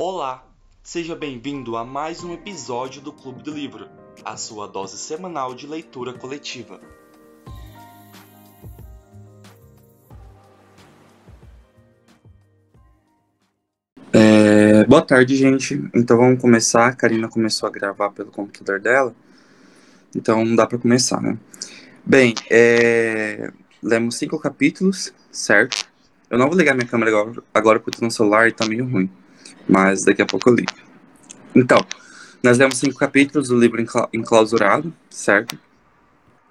Olá, seja bem-vindo a mais um episódio do Clube do Livro, a sua dose semanal de leitura coletiva. É, boa tarde, gente. Então vamos começar. A Karina começou a gravar pelo computador dela, então dá para começar, né? Bem, é, lemos cinco capítulos, certo? Eu não vou ligar minha câmera agora, agora porque eu tô no celular e tá meio ruim, mas daqui a pouco eu ligo. Então, nós lemos cinco capítulos do livro enclausurado, certo?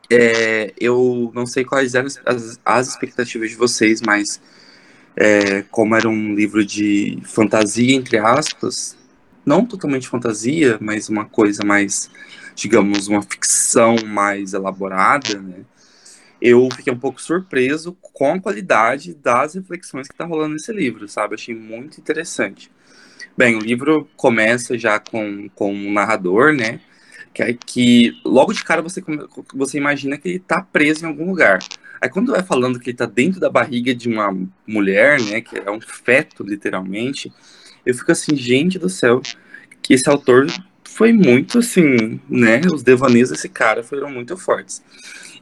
É, eu não sei quais eram as, as expectativas de vocês, mas é, como era um livro de fantasia, entre aspas, não totalmente fantasia, mas uma coisa mais, digamos, uma ficção mais elaborada, né? Eu fiquei um pouco surpreso com a qualidade das reflexões que tá rolando nesse livro, sabe? Achei muito interessante. Bem, o livro começa já com, com um narrador, né? Que, é que logo de cara você, você imagina que ele tá preso em algum lugar. Aí quando vai falando que ele tá dentro da barriga de uma mulher, né, que é um feto, literalmente, eu fico assim, gente do céu, que esse autor foi muito assim, né, os devaneios desse cara foram muito fortes.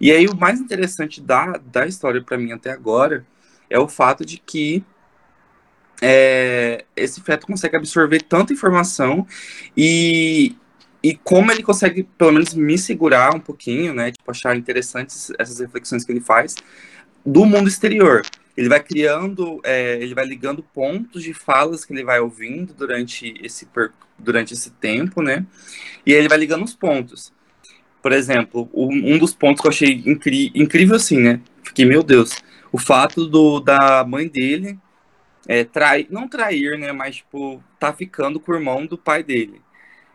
E aí o mais interessante da, da história para mim até agora é o fato de que é, esse feto consegue absorver tanta informação e, e como ele consegue, pelo menos, me segurar um pouquinho, né? Tipo, achar interessantes essas reflexões que ele faz do mundo exterior. Ele vai criando, é, ele vai ligando pontos de falas que ele vai ouvindo durante esse, durante esse tempo, né? E ele vai ligando os pontos. Por exemplo, um dos pontos que eu achei incrível, assim, né? Fiquei, meu Deus, o fato do, da mãe dele é, trair, não trair, né? Mas, tipo, tá ficando com o irmão do pai dele.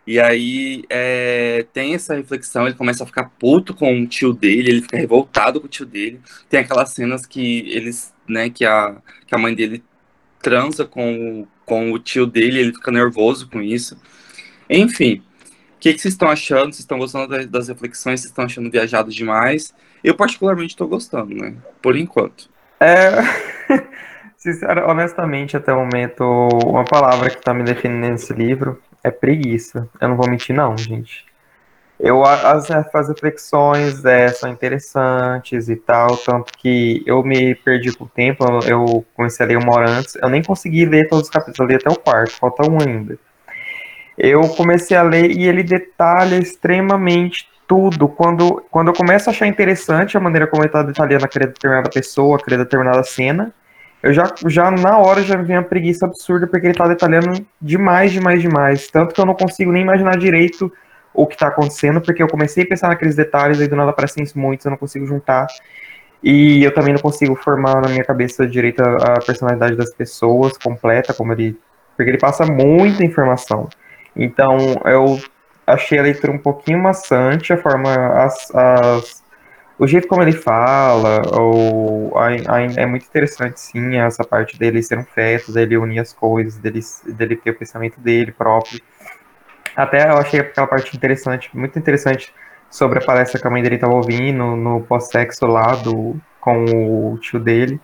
E aí é, tem essa reflexão, ele começa a ficar puto com o tio dele, ele fica revoltado com o tio dele. Tem aquelas cenas que eles, né, que a, que a mãe dele transa com, com o tio dele, ele fica nervoso com isso. Enfim, o que, que vocês estão achando? Vocês estão gostando das reflexões? Vocês estão achando viajado demais? Eu particularmente estou gostando, né? Por enquanto. É... Sincero, honestamente, até o momento, uma palavra que está me definindo nesse livro é preguiça. Eu não vou mentir, não, gente. Eu, as, as reflexões é, são interessantes e tal, tanto que eu me perdi com o tempo, eu comecei a ler uma hora antes, eu nem consegui ler todos os capítulos, eu li até o quarto, falta um ainda. Eu comecei a ler e ele detalha extremamente tudo. Quando, quando eu começo a achar interessante a maneira como ele está detalhando aquela determinada pessoa, aquela determinada cena, eu já, já na hora já vem a preguiça absurda, porque ele tá detalhando demais, demais, demais. Tanto que eu não consigo nem imaginar direito o que tá acontecendo, porque eu comecei a pensar naqueles detalhes, aí do nada aparecem muitos, eu não consigo juntar. E eu também não consigo formar na minha cabeça direito a, a personalidade das pessoas completa, como ele. Porque ele passa muita informação. Então eu achei a leitura um pouquinho maçante, a forma. as, as o jeito como ele fala, ou, é muito interessante, sim, essa parte dele ser um feto, dele unir as coisas, dele, dele ter o pensamento dele próprio. Até eu achei aquela parte interessante, muito interessante, sobre a palestra que a mãe dele estava ouvindo no pós-sexo lá do, com o tio dele.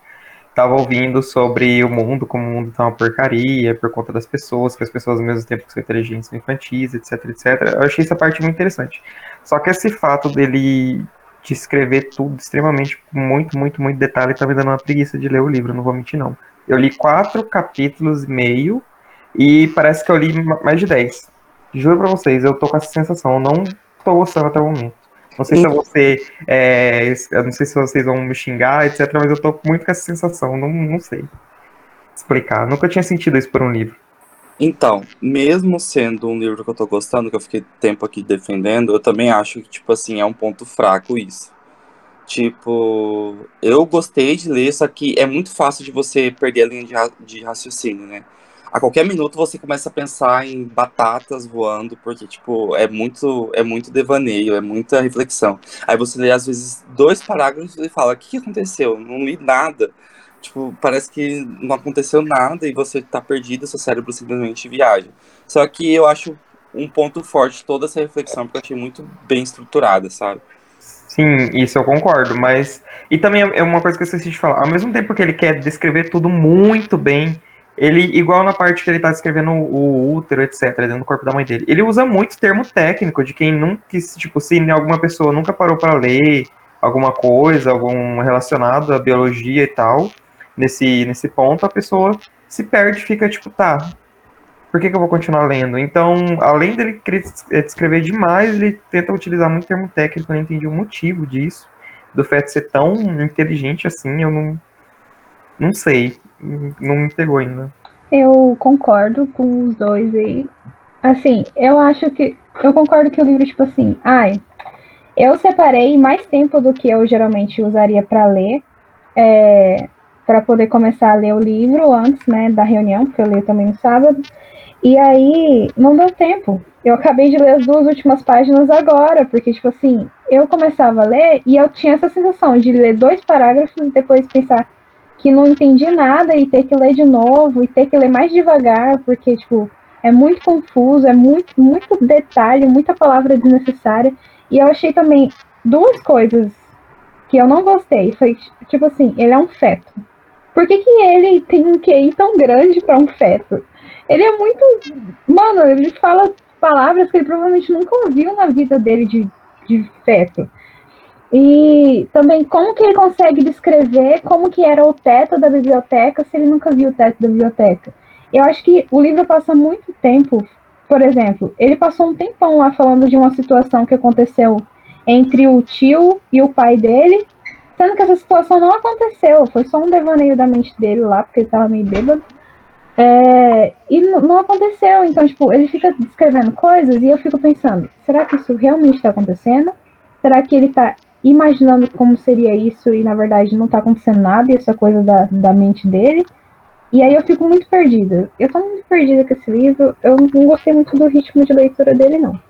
Tava ouvindo sobre o mundo, como o mundo tá uma porcaria, por conta das pessoas, que as pessoas ao mesmo tempo que são inteligentes são infantis, etc, etc. Eu achei essa parte muito interessante. Só que esse fato dele de escrever tudo extremamente, muito, muito, muito detalhe, tá me dando uma preguiça de ler o livro, não vou mentir não. Eu li quatro capítulos e meio e parece que eu li mais de dez. Juro pra vocês, eu tô com essa sensação, eu não tô gostando até o momento. Não sei se você. É, não sei se vocês vão me xingar, etc., mas eu tô muito com essa sensação, não, não sei explicar. Nunca tinha sentido isso por um livro. Então, mesmo sendo um livro que eu tô gostando, que eu fiquei tempo aqui defendendo, eu também acho que, tipo assim, é um ponto fraco isso. Tipo, eu gostei de ler, só que é muito fácil de você perder a linha de, ra de raciocínio, né? A qualquer minuto você começa a pensar em batatas voando, porque, tipo, é muito, é muito devaneio, é muita reflexão. Aí você lê, às vezes, dois parágrafos e fala, o que aconteceu? Não li nada. Tipo, parece que não aconteceu nada e você tá perdido, seu cérebro simplesmente viaja. Só que eu acho um ponto forte toda essa reflexão, porque eu achei muito bem estruturada, sabe? Sim, isso eu concordo, mas. E também é uma coisa que eu esqueci de falar. Ao mesmo tempo que ele quer descrever tudo muito bem, ele, igual na parte que ele tá descrevendo o útero, etc., dentro do corpo da mãe dele, ele usa muito termo técnico de quem nunca, tipo, se alguma pessoa nunca parou para ler alguma coisa, algum relacionado à biologia e tal, nesse, nesse ponto, a pessoa se perde fica tipo, tá, por que, que eu vou continuar lendo? Então, além dele eh, descrever demais, ele tenta utilizar muito termo técnico, eu não entendi o motivo disso, do feto ser tão inteligente assim, eu não, não sei, não me pegou ainda. Eu concordo com os dois aí. Assim, eu acho que. Eu concordo que o livro, tipo assim, ai, eu separei mais tempo do que eu geralmente usaria para ler, é, para poder começar a ler o livro antes, né, da reunião, porque eu leio também no sábado. E aí, não deu tempo. Eu acabei de ler as duas últimas páginas agora, porque, tipo assim, eu começava a ler e eu tinha essa sensação de ler dois parágrafos e depois pensar que não entendi nada e ter que ler de novo e ter que ler mais devagar, porque, tipo, é muito confuso, é muito, muito detalhe, muita palavra desnecessária. E eu achei também duas coisas que eu não gostei. Foi, tipo assim, ele é um feto. Por que, que ele tem um QI tão grande para um feto? Ele é muito. Mano, ele fala palavras que ele provavelmente nunca ouviu na vida dele de, de feto. E também como que ele consegue descrever como que era o teto da biblioteca se ele nunca viu o teto da biblioteca. Eu acho que o livro passa muito tempo, por exemplo, ele passou um tempão lá falando de uma situação que aconteceu entre o tio e o pai dele, sendo que essa situação não aconteceu, foi só um devaneio da mente dele lá, porque ele estava meio bêbado. É, e não aconteceu. Então, tipo, ele fica descrevendo coisas e eu fico pensando: será que isso realmente está acontecendo? Será que ele está imaginando como seria isso e na verdade não está acontecendo nada, e essa coisa da, da mente dele? E aí eu fico muito perdida. Eu tô muito perdida com esse livro. Eu não gostei muito do ritmo de leitura dele, não.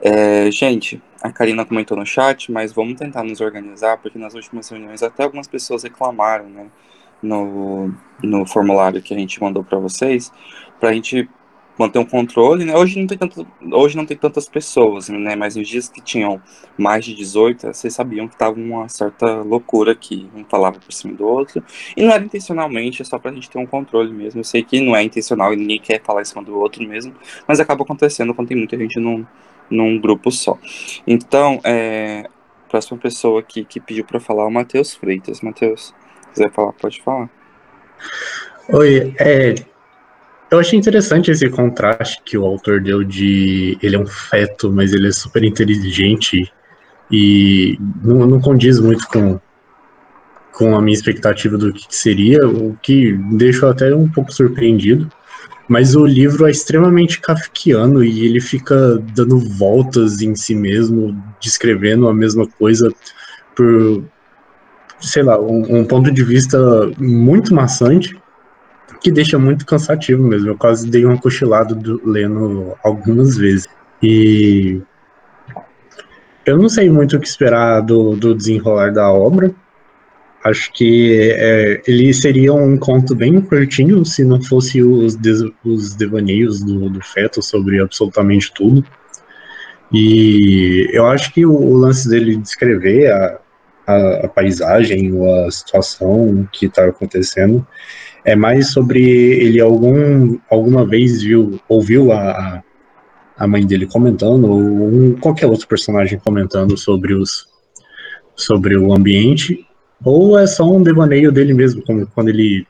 É, gente, a Karina comentou no chat, mas vamos tentar nos organizar, porque nas últimas reuniões até algumas pessoas reclamaram, né? no, no formulário que a gente mandou para vocês, para a gente manter um controle, né? Hoje não tem tanto, hoje não tem tantas pessoas, né? Mas nos dias que tinham mais de 18, vocês sabiam que tava uma certa loucura aqui, um falava por cima do outro, e não era intencionalmente, é só pra gente ter um controle mesmo. Eu sei que não é intencional e ninguém quer falar em cima do outro mesmo, mas acaba acontecendo quando tem muita gente num, num grupo só. Então, é, a próxima pessoa aqui que pediu para falar é o Matheus Freitas. Matheus quiser falar, pode falar. Oi, é, eu achei interessante esse contraste que o autor deu de ele é um feto, mas ele é super inteligente e não, não condiz muito com, com a minha expectativa do que seria, o que deixou até um pouco surpreendido. Mas o livro é extremamente kafkiano e ele fica dando voltas em si mesmo, descrevendo a mesma coisa por sei lá, um, um, ponto de vista muito maçante que deixa muito cansativo mesmo. Eu quase dei uma cochilada do, lendo algumas vezes. E eu não sei muito o que esperar do, do desenrolar da obra. Acho que é, ele seria um conto bem curtinho se não fosse os, des, os devaneios do, do feto sobre absolutamente tudo. E eu acho que o, o lance dele descrever a, a, a paisagem ou a situação que está acontecendo. É mais sobre ele algum, alguma vez viu, ouviu a, a mãe dele comentando, ou um, qualquer outro personagem comentando sobre, os, sobre o ambiente, ou é só um devaneio dele mesmo, como quando ele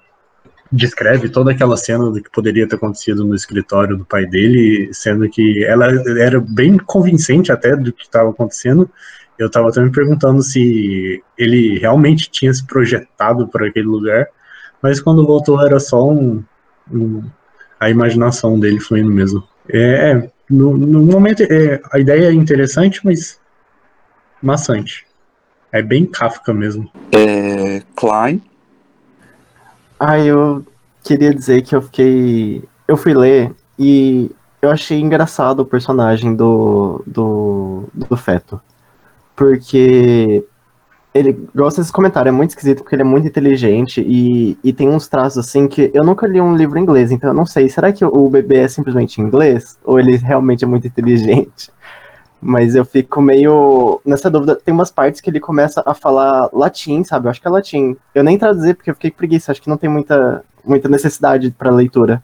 descreve toda aquela cena do que poderia ter acontecido no escritório do pai dele, sendo que ela era bem convincente até do que estava acontecendo, eu estava até me perguntando se ele realmente tinha se projetado para aquele lugar, mas quando voltou era só um, um, a imaginação dele fluindo mesmo. É, é no, no, momento é, a ideia é interessante, mas maçante. É bem Kafka mesmo. É, Klein. Ah, eu queria dizer que eu fiquei. Eu fui ler e eu achei engraçado o personagem do, do, do feto porque ele gosta desse comentário, é muito esquisito porque ele é muito inteligente e, e tem uns traços assim que eu nunca li um livro em inglês, então eu não sei, será que o bebê é simplesmente inglês ou ele realmente é muito inteligente? Mas eu fico meio nessa dúvida. Tem umas partes que ele começa a falar latim, sabe? Eu acho que é latim. Eu nem traduzir porque eu fiquei preguiça, acho que não tem muita muita necessidade para leitura.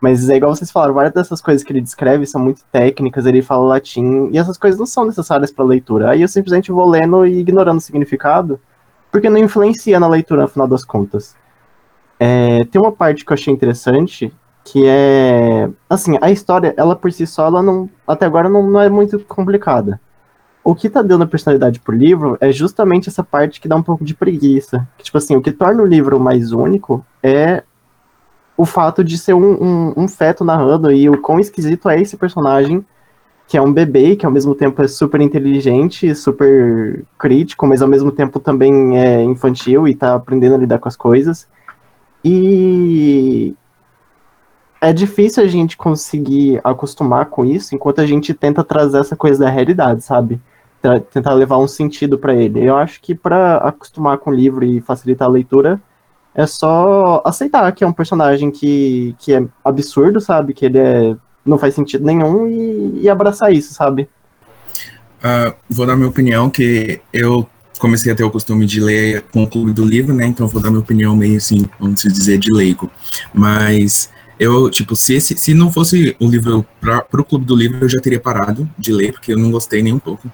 Mas é igual vocês falaram, várias dessas coisas que ele descreve são muito técnicas, ele fala latim, e essas coisas não são necessárias para leitura. Aí eu simplesmente vou lendo e ignorando o significado, porque não influencia na leitura no final das contas. É, tem uma parte que eu achei interessante, que é, assim, a história, ela por si só, ela não, até agora não, não é muito complicada. O que tá dando personalidade pro livro é justamente essa parte que dá um pouco de preguiça. Que, tipo assim, o que torna o livro mais único é o fato de ser um, um, um, feto narrando e o quão esquisito é esse personagem, que é um bebê, que ao mesmo tempo é super inteligente, super crítico, mas ao mesmo tempo também é infantil e tá aprendendo a lidar com as coisas. E é difícil a gente conseguir acostumar com isso enquanto a gente tenta trazer essa coisa da realidade, sabe? Tentar levar um sentido para ele. Eu acho que para acostumar com o livro e facilitar a leitura, é só aceitar que é um personagem que, que é absurdo, sabe? Que ele é, não faz sentido nenhum e, e abraçar isso, sabe? Uh, vou dar minha opinião, que eu comecei a ter o costume de ler com o clube do livro, né? Então vou dar minha opinião meio assim, vamos dizer, de leigo. Mas eu, tipo, se, esse, se não fosse o livro para o clube do livro, eu já teria parado de ler, porque eu não gostei nem um pouco.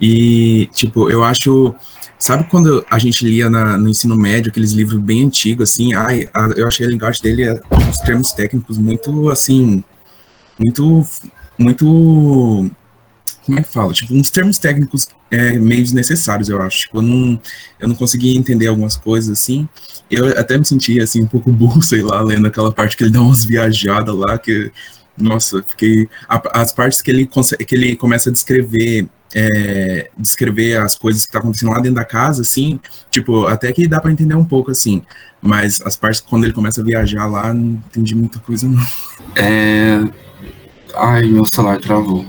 E, tipo, eu acho Sabe quando a gente lia na, no ensino médio aqueles livros bem antigos, assim? Ai, a, eu achei a linguagem dele, é, os termos técnicos, muito, assim, muito, muito, como é que fala? Tipo, uns termos técnicos é, meio desnecessários, eu acho. Tipo, eu não, eu não conseguia entender algumas coisas, assim. Eu até me sentia, assim, um pouco burro, sei lá, lendo aquela parte que ele dá umas viajadas lá, que, nossa, fiquei... As partes que ele, que ele começa a descrever é, descrever as coisas que tá acontecendo lá dentro da casa, assim, tipo, até que dá para entender um pouco, assim, mas as partes quando ele começa a viajar lá, não entendi muita coisa, não. É... Ai, meu celular travou.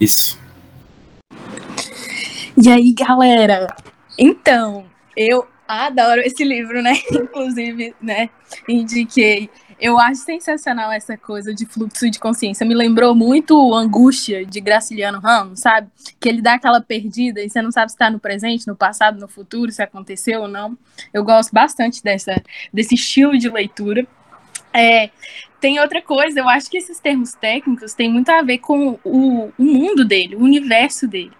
Isso. E aí, galera? Então, eu adoro esse livro, né? Inclusive, né? Indiquei eu acho sensacional essa coisa de fluxo de consciência. Me lembrou muito Angústia, de Graciliano Ramos, sabe? Que ele dá aquela perdida e você não sabe se está no presente, no passado, no futuro, se aconteceu ou não. Eu gosto bastante dessa, desse estilo de leitura. É, tem outra coisa, eu acho que esses termos técnicos têm muito a ver com o, o mundo dele, o universo dele.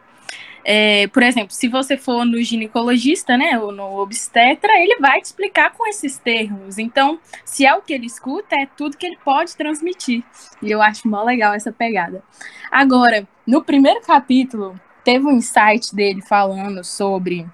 É, por exemplo, se você for no ginecologista, né, ou no obstetra, ele vai te explicar com esses termos. Então, se é o que ele escuta, é tudo que ele pode transmitir. E eu acho mó legal essa pegada. Agora, no primeiro capítulo, teve um insight dele falando sobre.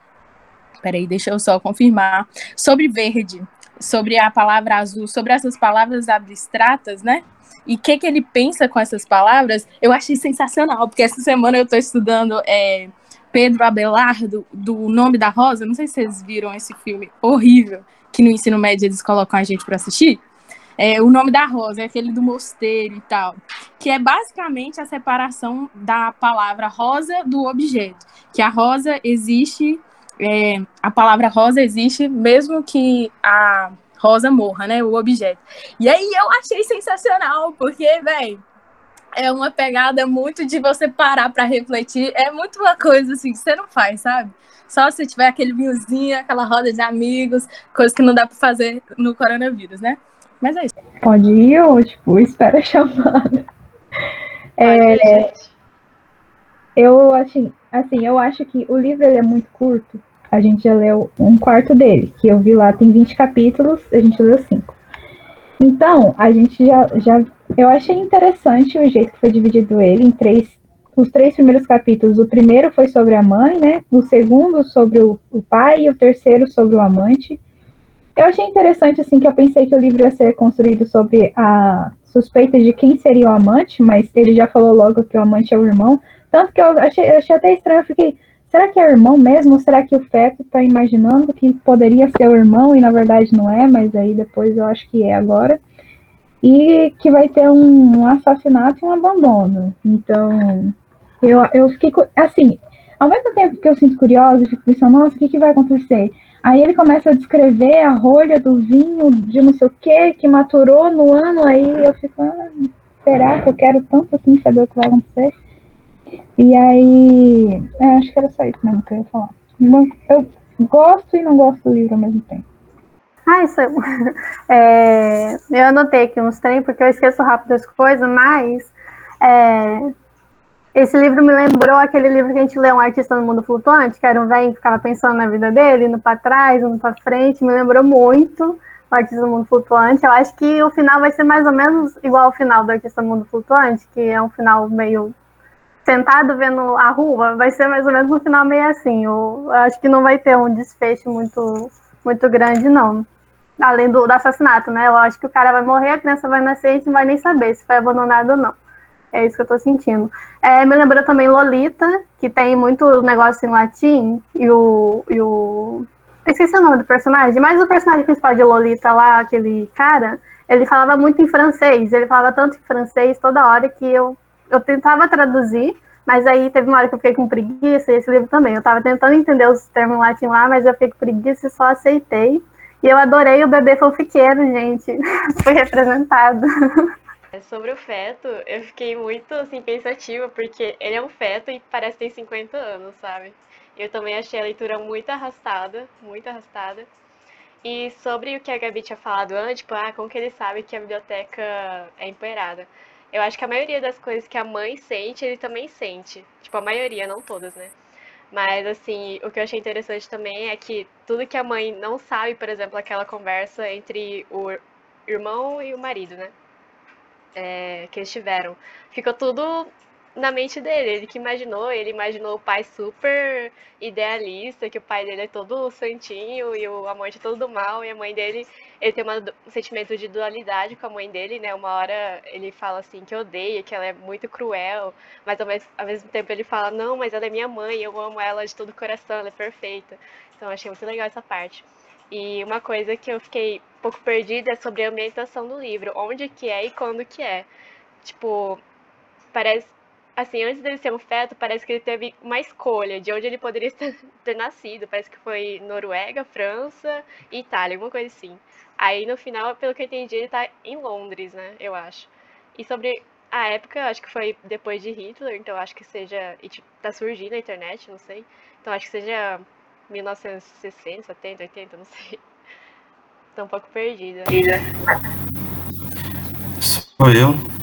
Peraí, deixa eu só confirmar. Sobre verde, sobre a palavra azul, sobre essas palavras abstratas, né? E o que, que ele pensa com essas palavras, eu achei sensacional, porque essa semana eu estou estudando é, Pedro Abelardo, do Nome da Rosa. Não sei se vocês viram esse filme horrível que no ensino médio eles colocam a gente para assistir. É, o nome da rosa é aquele do mosteiro e tal, que é basicamente a separação da palavra rosa do objeto. Que a rosa existe, é, a palavra rosa existe mesmo que a rosa morra, né? O objeto. E aí eu achei sensacional, porque, velho, é uma pegada muito de você parar para refletir. É muito uma coisa assim que você não faz, sabe? Só se tiver aquele vinhozinho, aquela roda de amigos, coisa que não dá para fazer no coronavírus, né? Mas é isso. Pode ir ou, tipo, espera a chamada. É, eu, assim, assim, eu acho que o livro é muito curto. A gente já leu um quarto dele, que eu vi lá, tem 20 capítulos, a gente leu cinco. Então, a gente já, já. Eu achei interessante o jeito que foi dividido ele em três. Os três primeiros capítulos. O primeiro foi sobre a mãe, né? O segundo sobre o, o pai e o terceiro sobre o amante. Eu achei interessante, assim, que eu pensei que o livro ia ser construído sobre a suspeita de quem seria o amante, mas ele já falou logo que o amante é o irmão. Tanto que eu achei, eu achei até estranho, eu fiquei, será que é irmão mesmo? Ou será que o feto está imaginando que poderia ser o irmão e na verdade não é, mas aí depois eu acho que é agora. E que vai ter um, um assassinato e um abandono. Então, eu, eu fiquei assim, ao mesmo tempo que eu sinto curiosa, eu fico pensando, nossa, o que, que vai acontecer? Aí ele começa a descrever a rolha do vinho de não sei o que, que maturou no ano, aí eu fico, ah, será que eu quero tanto assim saber o que vai acontecer? E aí, é, acho que era só isso mesmo que eu ia falar. Eu gosto e não gosto do livro ao mesmo tempo. Ah, isso é... Eu anotei aqui uns trem, porque eu esqueço rápido as coisas, mas é... esse livro me lembrou aquele livro que a gente lê, Um Artista no Mundo Flutuante, que era um velho que ficava pensando na vida dele, indo para trás, indo para frente, me lembrou muito o Artista no Mundo Flutuante. Eu acho que o final vai ser mais ou menos igual ao final do Artista no Mundo Flutuante, que é um final meio sentado vendo a rua, vai ser mais ou menos um final meio assim. Eu acho que não vai ter um desfecho muito, muito grande, não. Além do, do assassinato, né? Eu acho que o cara vai morrer, a criança vai nascer e a gente não vai nem saber se foi abandonado ou não. É isso que eu tô sentindo. É, me lembrou também Lolita, que tem muito negócio em latim, e o. E o... esqueci o nome do personagem, mas o personagem principal de Lolita lá, aquele cara, ele falava muito em francês. Ele falava tanto em francês toda hora que eu eu tentava traduzir, mas aí teve uma hora que eu fiquei com preguiça, e esse livro também. Eu estava tentando entender os termos latim lá, mas eu fiquei com preguiça e só aceitei. E eu adorei o bebê fofiqueiro, gente. Foi representado. É, sobre o feto, eu fiquei muito assim, pensativa, porque ele é um feto e parece ter 50 anos, sabe? Eu também achei a leitura muito arrastada, muito arrastada. E sobre o que a Gabi tinha falado antes, tipo, ah, como que ele sabe que a biblioteca é empoeirada? Eu acho que a maioria das coisas que a mãe sente, ele também sente. Tipo, a maioria, não todas, né? Mas, assim, o que eu achei interessante também é que tudo que a mãe não sabe, por exemplo, aquela conversa entre o irmão e o marido, né? É, que eles tiveram. Ficou tudo na mente dele. Ele que imaginou, ele imaginou o pai super idealista, que o pai dele é todo santinho e o amante é todo do mal, e a mãe dele, ele tem uma, um sentimento de dualidade com a mãe dele, né? Uma hora ele fala assim que odeia, que ela é muito cruel, mas ao mesmo, ao mesmo tempo ele fala, não, mas ela é minha mãe, eu amo ela de todo o coração, ela é perfeita. Então achei muito legal essa parte. E uma coisa que eu fiquei um pouco perdida é sobre a ambientação do livro, onde que é e quando que é. Tipo, parece assim, antes dele ser um feto, parece que ele teve uma escolha de onde ele poderia ter, nascido. Parece que foi Noruega, França Itália, alguma coisa assim. Aí no final, pelo que eu entendi, ele tá em Londres, né? Eu acho. E sobre a época, acho que foi depois de Hitler, então acho que seja. E tipo, tá surgindo na internet, não sei. Então acho que seja 1960, 70, 80, não sei. Tô um pouco perdida. Sou eu.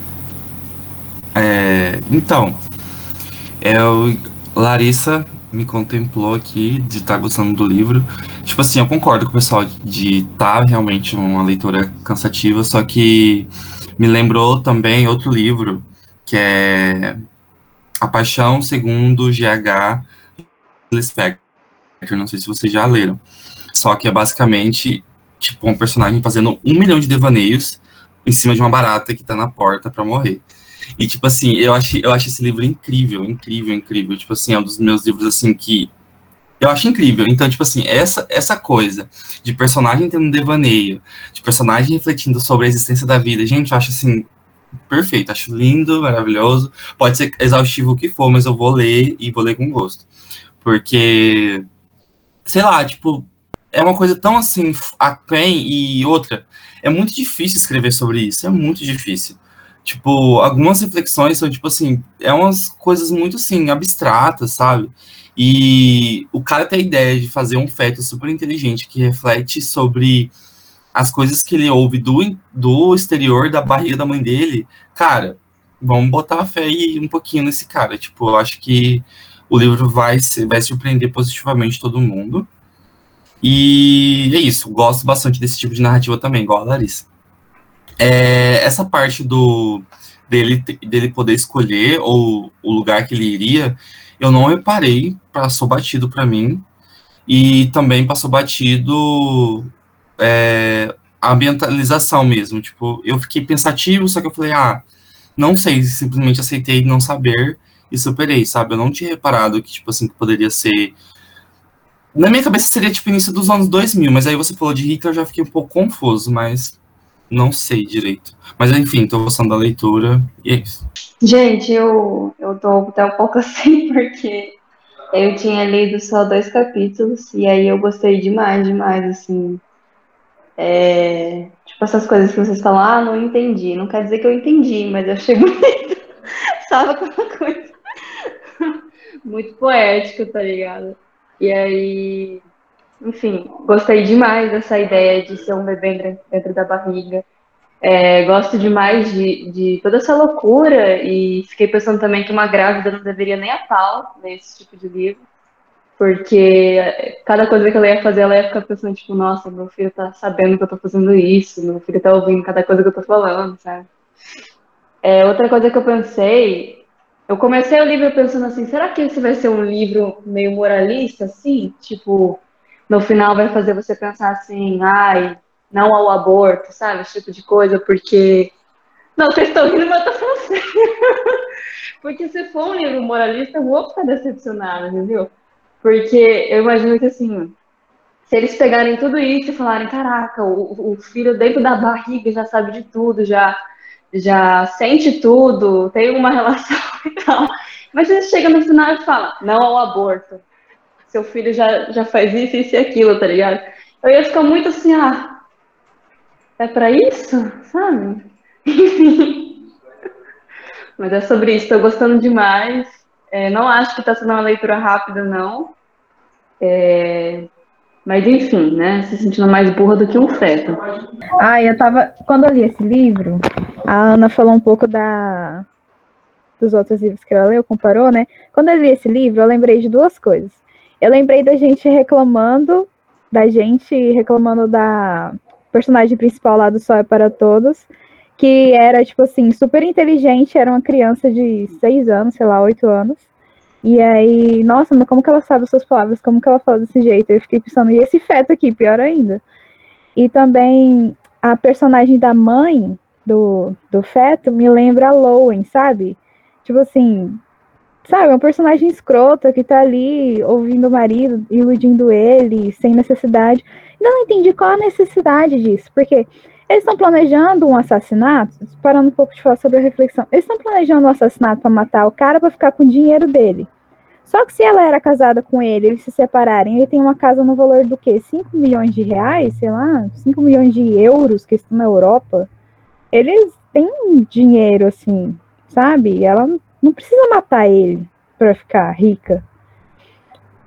É, então, eu, Larissa me contemplou aqui de estar tá gostando do livro. Tipo assim, eu concordo com o pessoal de estar tá realmente uma leitura cansativa, só que me lembrou também outro livro, que é A Paixão Segundo GH Spectre. Não sei se vocês já leram. Só que é basicamente tipo um personagem fazendo um milhão de devaneios em cima de uma barata que tá na porta para morrer. E, tipo assim, eu acho, eu acho esse livro incrível, incrível, incrível. Tipo assim, é um dos meus livros, assim, que eu acho incrível. Então, tipo assim, essa, essa coisa de personagem tendo um devaneio, de personagem refletindo sobre a existência da vida, gente, eu acho, assim, perfeito. Acho lindo, maravilhoso. Pode ser exaustivo o que for, mas eu vou ler e vou ler com gosto. Porque, sei lá, tipo, é uma coisa tão, assim, aquém e outra. É muito difícil escrever sobre isso, é muito difícil. Tipo, algumas reflexões são, tipo assim, é umas coisas muito, assim, abstratas, sabe? E o cara tem a ideia de fazer um feto super inteligente que reflete sobre as coisas que ele ouve do, do exterior da barriga da mãe dele. Cara, vamos botar a fé aí um pouquinho nesse cara. Tipo, eu acho que o livro vai, vai surpreender positivamente todo mundo. E é isso, gosto bastante desse tipo de narrativa também, igual a Larissa. É, essa parte do dele, dele poder escolher ou o lugar que ele iria, eu não reparei, passou batido para mim. E também passou batido é, a ambientalização mesmo. Tipo, eu fiquei pensativo, só que eu falei, ah, não sei, simplesmente aceitei não saber e superei, sabe? Eu não tinha reparado que, tipo assim, que poderia ser. Na minha cabeça seria, tipo, início dos anos 2000, mas aí você falou de Hitler, eu já fiquei um pouco confuso, mas não sei direito. Mas enfim, tô gostando da leitura e é isso. Gente, eu, eu tô até um pouco assim, porque eu tinha lido só dois capítulos e aí eu gostei demais, demais, assim. É, tipo, essas coisas que vocês falam, ah, não entendi. Não quer dizer que eu entendi, mas eu achei bonito. Sabe aquela coisa? Muito poético, tá ligado? E aí enfim, gostei demais dessa ideia de ser um bebê dentro da barriga. É, gosto demais de, de toda essa loucura e fiquei pensando também que uma grávida não deveria nem a pau nesse tipo de livro, porque cada coisa que ela ia fazer, ela ia ficar pensando, tipo, nossa, meu filho tá sabendo que eu tô fazendo isso, meu filho tá ouvindo cada coisa que eu tô falando, sabe? É, outra coisa que eu pensei, eu comecei o livro pensando assim, será que esse vai ser um livro meio moralista, assim? Tipo, no final vai fazer você pensar assim, ai, não ao aborto, sabe? Esse tipo de coisa, porque. Não, vocês estão rindo, mas eu tô falando sério. porque se for um livro moralista, eu vou ficar decepcionada, entendeu? Porque eu imagino que assim, se eles pegarem tudo isso e falarem, caraca, o, o filho dentro da barriga já sabe de tudo, já, já sente tudo, tem uma relação e tal. Mas você chega no final e fala, não ao aborto. Seu filho já, já faz isso, isso e aquilo, tá ligado? Eu ia ficar muito assim, ah, é para isso, sabe? Mas é sobre isso, estou gostando demais. É, não acho que está sendo uma leitura rápida, não. É, mas enfim, né? Se sentindo mais burra do que um feto. Ah, eu tava. Quando eu li esse livro, a Ana falou um pouco da dos outros livros que ela leu, comparou, né? Quando eu li esse livro, eu lembrei de duas coisas. Eu lembrei da gente reclamando, da gente reclamando da personagem principal lá do Sol é para Todos, que era, tipo assim, super inteligente, era uma criança de seis anos, sei lá, oito anos. E aí, nossa, mas como que ela sabe as suas palavras? Como que ela fala desse jeito? Eu fiquei pensando, e esse feto aqui, pior ainda. E também a personagem da mãe do, do feto me lembra a Lowen, sabe? Tipo assim, sabe, um personagem escrota que tá ali ouvindo o marido, iludindo ele, sem necessidade. Não entendi qual a necessidade disso, porque eles estão planejando um assassinato, parando um pouco de falar sobre a reflexão, eles estão planejando um assassinato para matar o cara para ficar com o dinheiro dele. Só que se ela era casada com ele, eles se separarem, ele tem uma casa no valor do quê? 5 milhões de reais, sei lá, 5 milhões de euros que estão na Europa. Eles têm dinheiro, assim, sabe? Ela não precisa matar ele para ficar rica.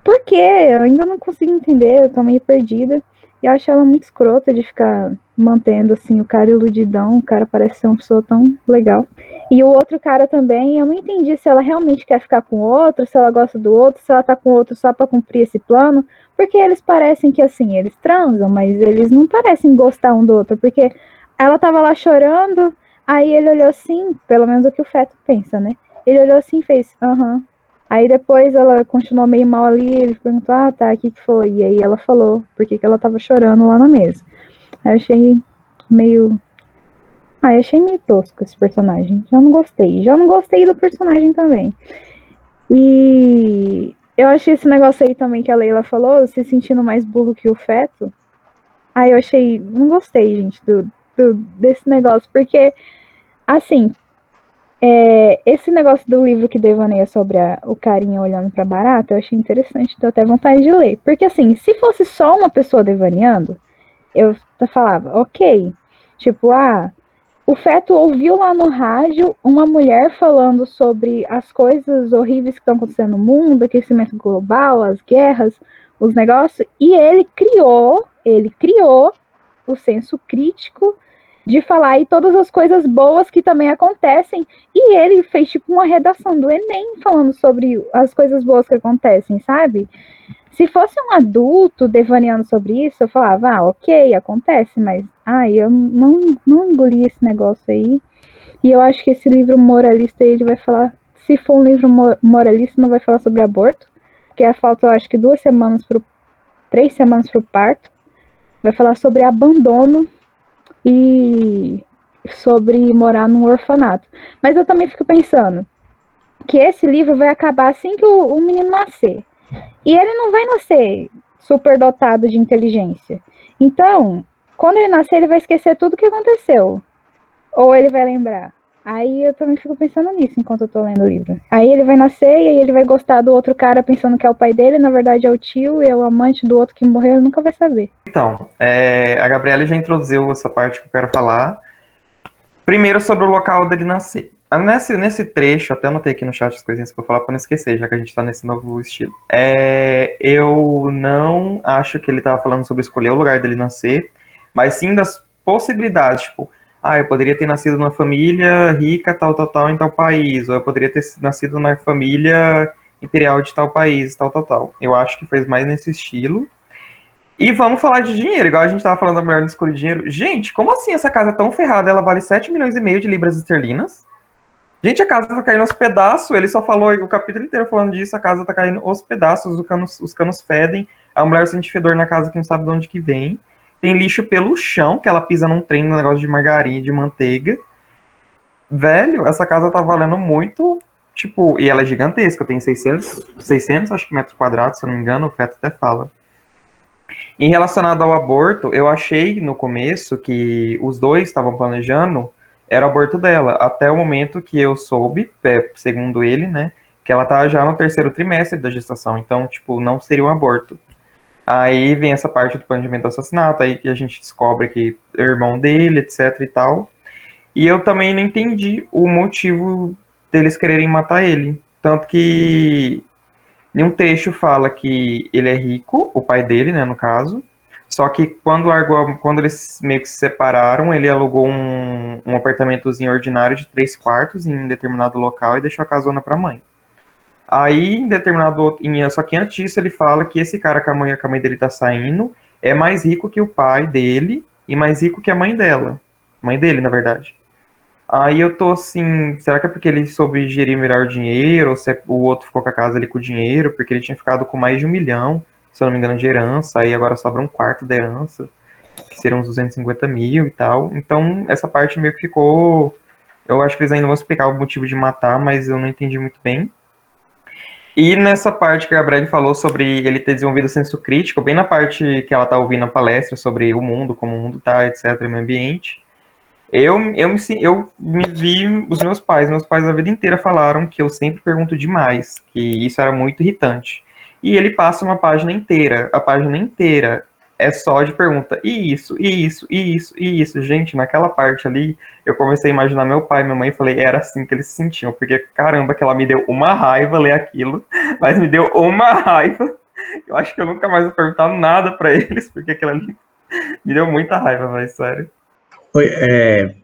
Por quê? Eu ainda não consigo entender, eu tô meio perdida. E eu acho ela muito escrota de ficar mantendo assim o cara iludidão, o cara parece ser uma pessoa tão legal. E o outro cara também, eu não entendi se ela realmente quer ficar com o outro, se ela gosta do outro, se ela tá com o outro só para cumprir esse plano, porque eles parecem que assim, eles transam, mas eles não parecem gostar um do outro, porque ela tava lá chorando, aí ele olhou assim, pelo menos o que o feto pensa, né? Ele olhou assim e fez, aham, Aí depois ela continuou meio mal ali, ele perguntou, ah, tá, o que, que foi? E aí ela falou por que, que ela tava chorando lá na mesa. Aí eu achei meio. Ah, eu achei meio tosco esse personagem. Já não gostei. Já não gostei do personagem também. E eu achei esse negócio aí também que a Leila falou, se sentindo mais burro que o feto. Aí eu achei. Não gostei, gente, do, do desse negócio, porque, assim, é, esse negócio do livro que devaneia sobre a, o carinha olhando pra barata, eu achei interessante, deu até vontade de ler. Porque assim, se fosse só uma pessoa devaneando, eu falava, ok. Tipo, ah, o feto ouviu lá no rádio uma mulher falando sobre as coisas horríveis que estão acontecendo no mundo, aquecimento global, as guerras, os negócios, e ele criou, ele criou o senso crítico de falar e todas as coisas boas que também acontecem. E ele fez tipo uma redação do Enem falando sobre as coisas boas que acontecem, sabe? Se fosse um adulto devaneando sobre isso, eu falava, ah, ok, acontece, mas ai, eu não, não engoli esse negócio aí. E eu acho que esse livro moralista ele vai falar, se for um livro moralista, não vai falar sobre aborto, porque é falta, eu acho que duas semanas pro, três semanas para o parto. Vai falar sobre abandono e sobre morar num orfanato. Mas eu também fico pensando que esse livro vai acabar assim que o, o menino nascer. E ele não vai nascer superdotado de inteligência. Então, quando ele nascer, ele vai esquecer tudo o que aconteceu. Ou ele vai lembrar. Aí eu também fico pensando nisso enquanto eu tô lendo o livro. Aí ele vai nascer e aí ele vai gostar do outro cara pensando que é o pai dele, na verdade é o tio e é o amante do outro que morreu, ele nunca vai saber. Então, é, a Gabriela já introduziu essa parte que eu quero falar. Primeiro sobre o local dele nascer. Ah, Nesse, nesse trecho, até anotei aqui no chat as coisinhas pra falar pra não esquecer, já que a gente tá nesse novo estilo. É, eu não acho que ele tava falando sobre escolher o lugar dele nascer, mas sim das possibilidades, tipo, ah, eu poderia ter nascido numa família rica, tal, tal, tal, em tal país, ou eu poderia ter nascido na família imperial de tal país, tal, tal, tal. Eu acho que fez mais nesse estilo. E vamos falar de dinheiro, igual a gente tava falando da melhor escolha de dinheiro. Gente, como assim essa casa é tão ferrada? Ela vale 7 milhões e meio de libras esterlinas? Gente, a casa tá caindo aos pedaços. Ele só falou o capítulo inteiro falando disso. A casa tá caindo aos pedaços, os canos, os canos fedem. A mulher sente fedor na casa que não sabe de onde que vem. Tem lixo pelo chão, que ela pisa num trem no negócio de margarina, de manteiga. Velho, essa casa tá valendo muito. Tipo, e ela é gigantesca. Tem 600, 600 acho que metros quadrados, se eu não me engano. O Feto até fala. Em relacionado ao aborto, eu achei no começo que os dois estavam planejando era o aborto dela, até o momento que eu soube, é, segundo ele, né, que ela tá já no terceiro trimestre da gestação, então, tipo, não seria um aborto. Aí vem essa parte do planejamento do assassinato, aí que a gente descobre que é irmão dele, etc e tal. E eu também não entendi o motivo deles quererem matar ele. Tanto que em um trecho fala que ele é rico, o pai dele, né, no caso. Só que quando, largou, quando eles meio que se separaram, ele alugou um, um apartamentozinho ordinário de três quartos em um determinado local e deixou a casona pra mãe. Aí, em determinado Só que antes disso, ele fala que esse cara que a mãe, que a mãe dele tá saindo é mais rico que o pai dele e mais rico que a mãe dela. Mãe dele, na verdade. Aí eu tô assim, será que é porque ele soube gerir melhor o dinheiro, ou se é- o outro ficou com a casa ali com o dinheiro, porque ele tinha ficado com mais de um milhão, se eu não me engano, de herança, aí agora sobra um quarto da herança, que seriam uns 250 mil e tal. Então, essa parte meio que ficou. Eu acho que eles ainda vão explicar o motivo de matar, mas eu não entendi muito bem. E nessa parte que a Gabriele falou sobre ele ter desenvolvido senso crítico, bem na parte que ela tá ouvindo a palestra sobre o mundo, como o mundo tá, etc., meio ambiente, eu, eu, me, eu me vi, os meus pais, meus pais a vida inteira falaram que eu sempre pergunto demais, que isso era muito irritante. E ele passa uma página inteira, a página inteira é só de pergunta, e isso, e isso, e isso, e isso. Gente, naquela parte ali, eu comecei a imaginar meu pai e minha mãe e falei, era assim que eles se sentiam, porque caramba, que ela me deu uma raiva ler aquilo, mas me deu uma raiva. Eu acho que eu nunca mais vou perguntar nada pra eles, porque aquilo ali me deu muita raiva, mas sério. Oi, é,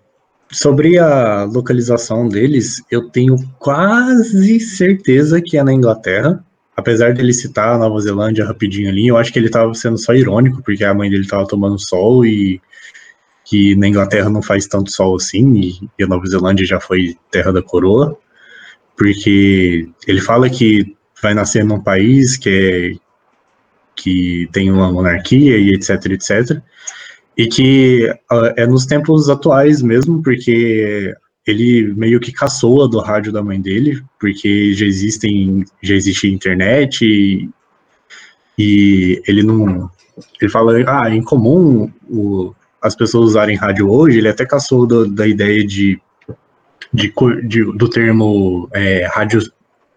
sobre a localização deles, eu tenho quase certeza que é na Inglaterra. Apesar dele citar a Nova Zelândia rapidinho ali, eu acho que ele estava sendo só irônico, porque a mãe dele estava tomando sol e que na Inglaterra não faz tanto sol assim, e, e a Nova Zelândia já foi terra da coroa, porque ele fala que vai nascer num país que é que tem uma monarquia e etc, etc. E que ah, é nos tempos atuais mesmo, porque ele meio que caçoa do rádio da mãe dele, porque já existem, já existe internet e, e ele não, ele fala, ah, é incomum o, as pessoas usarem rádio hoje, ele até caçou do- da ideia de, de, de- do termo é, rádio,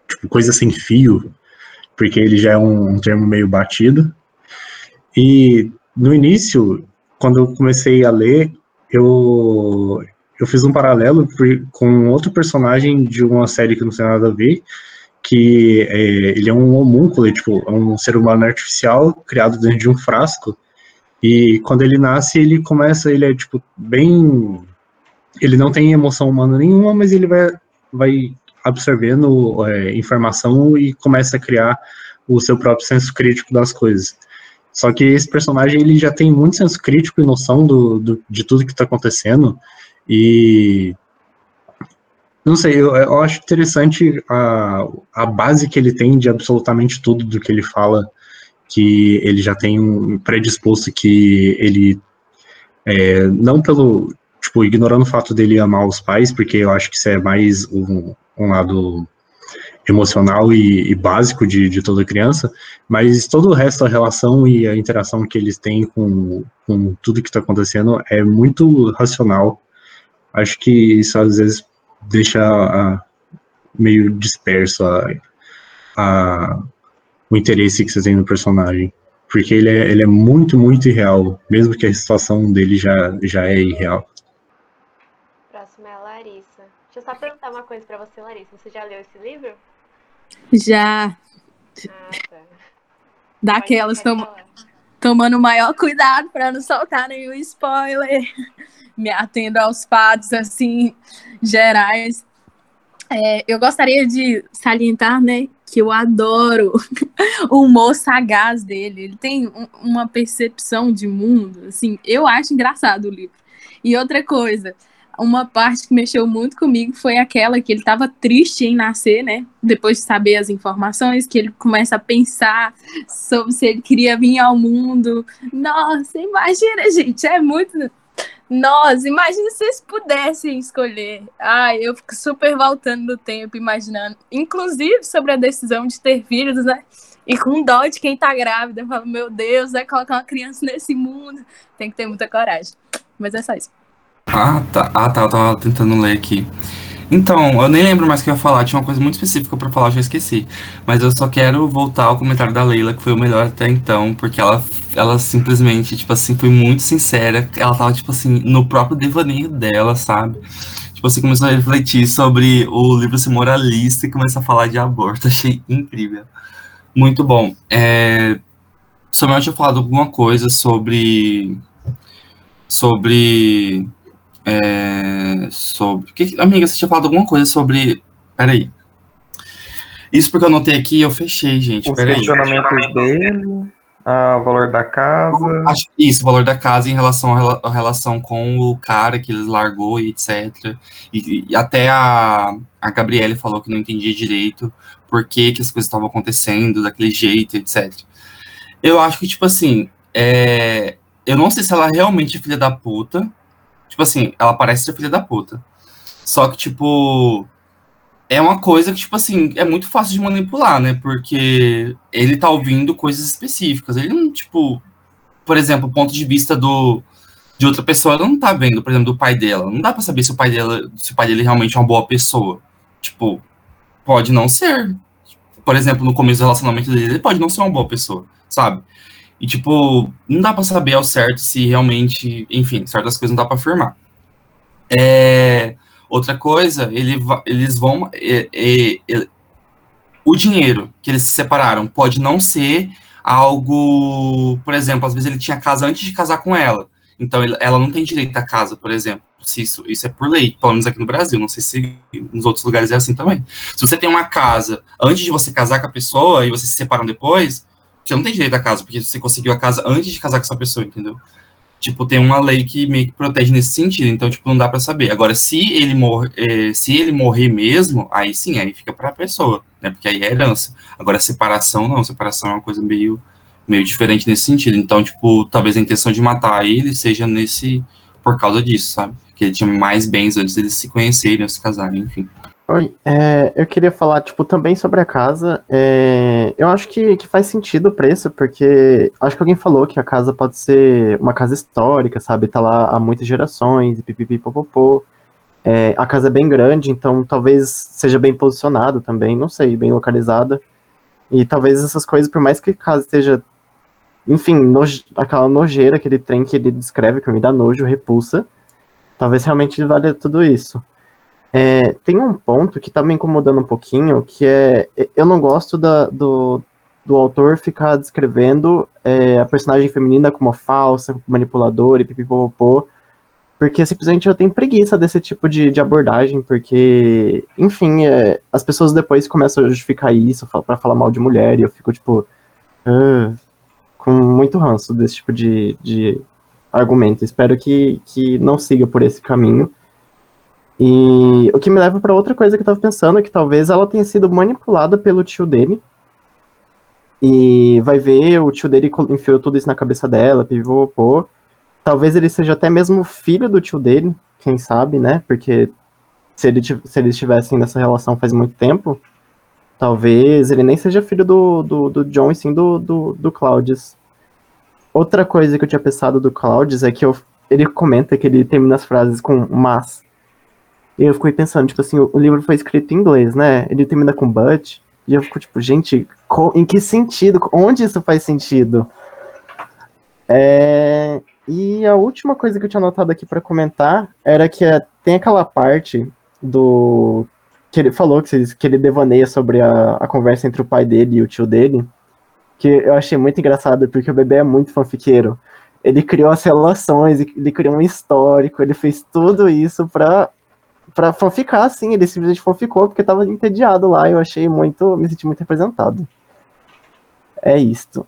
tipo, coisa sem fio, porque ele já é um, um termo meio batido. E no início, quando eu comecei a ler, eu, eu fiz um paralelo com outro personagem de uma série que não tem nada a ver, que é, ele é um homúnculo, é, tipo, é um ser humano artificial criado dentro de um frasco, e quando ele nasce, ele começa, ele é, tipo, bem... Ele não tem emoção humana nenhuma, mas ele vai, vai absorvendo é, informação e começa a criar o seu próprio senso crítico das coisas. Só que esse personagem ele já tem muito senso crítico e noção do, do- de tudo que está acontecendo e não sei, eu, eu acho interessante a, a base que ele tem de absolutamente tudo do que ele fala, que ele já tem um predisposto que ele é, não pelo tipo ignorando o fato dele amar os pais, porque eu acho que isso é mais um, um lado emocional e, e básico de, de toda criança, mas todo o resto da relação e a interação que eles têm com, com tudo que está acontecendo é muito racional. Acho que isso às vezes deixa ah, meio disperso a, a- o interesse que você tem no personagem. Porque ele é, ele é muito, muito irreal, mesmo que a situação dele já, já é irreal. Próxima é a Larissa. Deixa eu só perguntar uma coisa pra você, Larissa. Você já leu esse livro? Já Ah, tá. daquelas tom- falar. tomando o maior cuidado para não soltar nenhum spoiler, me atendo aos fatos assim gerais. É, eu gostaria de salientar, né, que eu adoro o humor sagaz dele. Ele tem um- uma percepção de mundo, assim, eu acho engraçado o livro. E outra coisa, uma parte que mexeu muito comigo foi aquela que ele estava triste em nascer, né? Depois de saber as informações, que ele começa a pensar sobre se ele queria vir ao mundo. Nossa, imagina, gente, é muito. Nossa, imagina se vocês pudessem escolher. Ai, eu fico super voltando no tempo, imaginando. Inclusive sobre a decisão de ter filhos, né? E com dó de quem tá grávida. Eu falo, meu Deus, vai colocar uma criança nesse mundo. Tem que ter muita coragem. Mas é só isso. Ah, tá. Ah, tá. Eu tava tentando ler aqui. Então, eu nem lembro mais o que eu ia falar. Tinha uma coisa muito específica pra falar, eu já esqueci. Mas eu só quero voltar ao comentário da Leila, que foi o melhor até então, porque ela, ela simplesmente, tipo assim, foi muito sincera. Ela tava, tipo assim, no próprio devaneio dela, sabe? Tipo assim, começou a refletir sobre o livro ser moralista e começou a falar de aborto. Achei incrível. Muito bom. É... Samuel tinha falado alguma coisa sobre. Sobre. É, sobre. que- amiga, você tinha falado alguma coisa sobre. Peraí. Isso porque eu anotei aqui e eu fechei, gente. Os Peraí. questionamentos dele, ah, o valor da casa. Isso, o valor da casa em relação à rela- à relação com o cara que eles largou e etc. E, e até a, a Gabriele falou que não entendia direito por que, que as coisas estavam acontecendo daquele jeito, etc. Eu acho que, tipo assim, é, eu não sei se ela realmente é filha da puta. Tipo assim, ela parece ser filha da puta. Só que, tipo, é uma coisa que, tipo assim, é muito fácil de manipular, né? Porque ele tá ouvindo coisas específicas. Ele não, tipo, por exemplo, o ponto de vista do de outra pessoa, ela não tá vendo, por exemplo, do pai dela. Não dá pra saber se o pai dela, se o pai dele realmente é uma boa pessoa. Tipo, pode não ser. Por exemplo, no começo do relacionamento dele, ele pode não ser uma boa pessoa, sabe? E, tipo, não dá pra saber ao certo se realmente, enfim, certas coisas não dá pra afirmar. É, outra coisa, ele, eles vão. é, é, o dinheiro que eles se separaram pode não ser algo. Por exemplo, às vezes ele tinha casa antes de casar com ela. Então ele- ela não tem direito à casa, por exemplo. Se isso, isso é por lei, pelo menos aqui no Brasil. Não sei se nos outros lugares é assim também. Se você tem uma casa antes de você casar com a pessoa e vocês se separam depois, você não tem direito à casa, porque você conseguiu a casa antes de casar com essa pessoa, entendeu? Tipo, tem uma lei que meio que protege nesse sentido, então, tipo, não dá pra saber. Agora, se ele, mor eh, se ele morrer mesmo, aí sim, aí fica pra pessoa, né? Porque aí é herança. Agora, separação, não. Separação é uma coisa meio, meio diferente nesse sentido. Então, tipo, talvez a intenção de matar ele seja nesse... por causa disso, sabe? Que ele tinha mais bens antes deles se conhecerem, se casarem, enfim. Oi, é, eu queria falar, tipo, também sobre a casa. É, eu acho que, que faz sentido o preço, porque acho que alguém falou que a casa pode ser uma casa histórica, sabe? Tá lá há muitas gerações, e pipipi, popopô. É, a casa é bem grande, então talvez seja bem posicionada também, não sei, bem localizada. E talvez essas coisas, por mais que a casa esteja, enfim, noj- aquela nojeira, aquele trem que ele descreve, que me dá nojo, repulsa, talvez realmente valha tudo isso. É, tem um ponto que tá me incomodando um pouquinho, que é. Eu não gosto da- do, do autor ficar descrevendo é, a personagem feminina como falsa, manipuladora e pipipopopô, porque simplesmente eu tenho preguiça desse tipo de, de abordagem, porque, enfim, é, as pessoas depois começam a justificar isso pra falar mal de mulher, e eu fico, tipo, "Ah", com muito ranço desse tipo de, de argumento. Espero que, que não siga por esse caminho. E o que me leva para outra coisa que eu tava pensando é que talvez ela tenha sido manipulada pelo tio dele. E vai ver, o tio dele enfiou tudo isso na cabeça dela, pivopô. Talvez ele seja até mesmo filho do tio dele, quem sabe, né? Porque se, ele, se eles estivessem nessa relação faz muito tempo, talvez ele nem seja filho do, do, do John e sim do, do, do Claudius. Outra coisa que eu tinha pensado do Claudius é que eu- ele comenta que ele termina as frases com mas. Eu fiquei pensando, tipo assim, o, livro foi escrito em inglês, né? Ele termina com but. E eu fico tipo, gente, em que sentido? Onde isso faz sentido? É, E a última coisa que eu tinha anotado aqui pra comentar era que é, tem aquela parte do. que ele falou que, que ele devaneia sobre a, a conversa entre o pai dele e o tio dele. Que eu achei muito engraçado, porque o bebê é muito fanfiqueiro. Ele criou as relações, ele criou um histórico, ele fez tudo isso pra, pra fanficar, assim. Ele simplesmente fanficou porque tava entediado lá. Eu achei muito. me senti muito representado. É isto.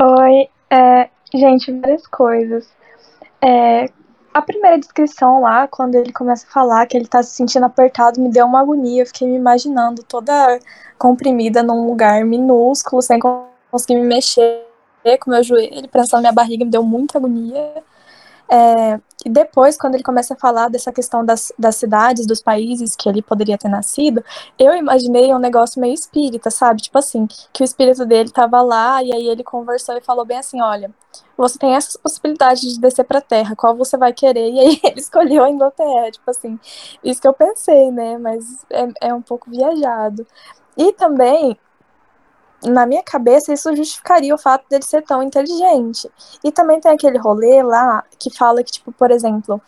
Oi, é, gente, várias coisas. É, a primeira descrição lá, quando ele começa a falar que ele tá se sentindo apertado, me deu uma agonia. Eu fiquei me imaginando toda comprimida num lugar minúsculo, sem conseguir me mexer com meu joelho, prensando minha barriga, me deu muita agonia. É, e depois, quando ele começa a falar dessa questão das, das cidades, dos países que ele poderia ter nascido, eu imaginei um negócio meio espírita, sabe? Tipo assim, que o espírito dele tava lá e aí ele conversou e falou bem assim: olha, você tem essas possibilidades de descer pra terra, qual você vai querer? E aí ele escolheu a Inglaterra, tipo assim, isso que eu pensei, né? Mas é, é um pouco viajado. E também na minha cabeça, isso justificaria o fato dele ser tão inteligente. E também tem aquele rolê lá que fala que, tipo, por exemplo,